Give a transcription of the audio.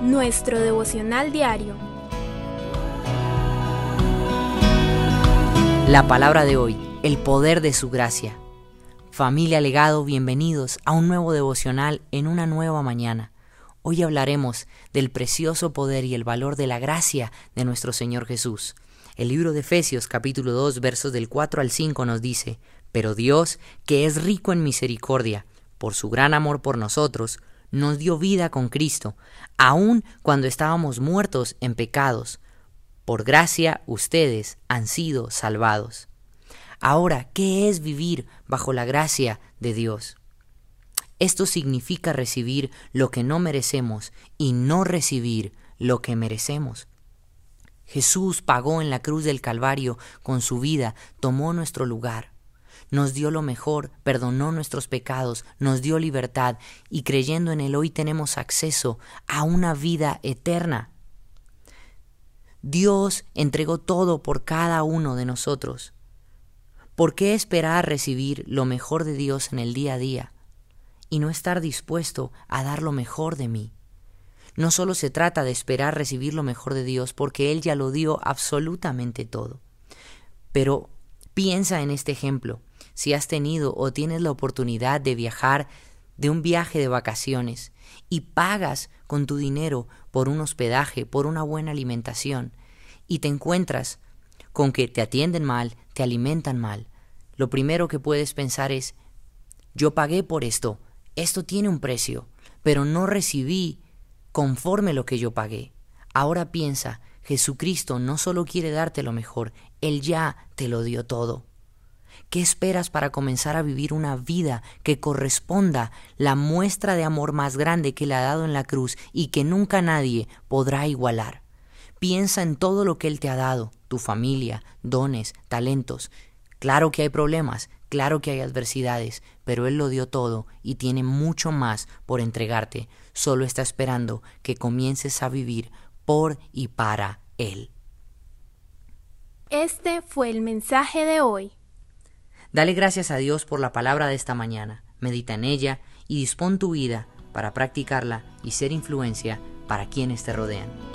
nuestro devocional diario. La palabra de hoy, el poder de su gracia. Familia Legado, bienvenidos a un nuevo devocional en una nueva mañana. Hoy hablaremos del precioso poder y el valor de la gracia de nuestro Señor Jesús. El libro de Efesios capítulo 2 versos del 4 al 5 nos dice, Pero Dios, que es rico en misericordia, por su gran amor por nosotros, nos dio vida con Cristo, aun cuando estábamos muertos en pecados. Por gracia ustedes han sido salvados. Ahora, ¿qué es vivir bajo la gracia de Dios? Esto significa recibir lo que no merecemos y no recibir lo que merecemos. Jesús pagó en la cruz del Calvario con su vida, tomó nuestro lugar. Nos dio lo mejor, perdonó nuestros pecados, nos dio libertad y creyendo en Él hoy tenemos acceso a una vida eterna. Dios entregó todo por cada uno de nosotros. ¿Por qué esperar recibir lo mejor de Dios en el día a día y no estar dispuesto a dar lo mejor de mí? No solo se trata de esperar recibir lo mejor de Dios, porque Él ya lo dio absolutamente todo. Pero piensa en este ejemplo. Si has tenido o tienes la oportunidad de viajar de un viaje de vacaciones y pagas con tu dinero por un hospedaje, por una buena alimentación, y te encuentras con que te atienden mal, te alimentan mal, lo primero que puedes pensar es, yo pagué por esto, esto tiene un precio, pero no recibí conforme lo que yo pagué. Ahora piensa, Jesucristo no solo quiere darte lo mejor, Él ya te lo dio todo. ¿Qué esperas para comenzar a vivir una vida que corresponda la muestra de amor más grande que le ha dado en la cruz y que nunca nadie podrá igualar? Piensa en todo lo que Él te ha dado, tu familia, dones, talentos. Claro que hay problemas, claro que hay adversidades, pero Él lo dio todo y tiene mucho más por entregarte solo está esperando que comiences a vivir por y para Él. Este fue el mensaje de hoy. Dale gracias a Dios por la palabra de esta mañana, medita en ella y dispón tu vida para practicarla y ser influencia para quienes te rodean.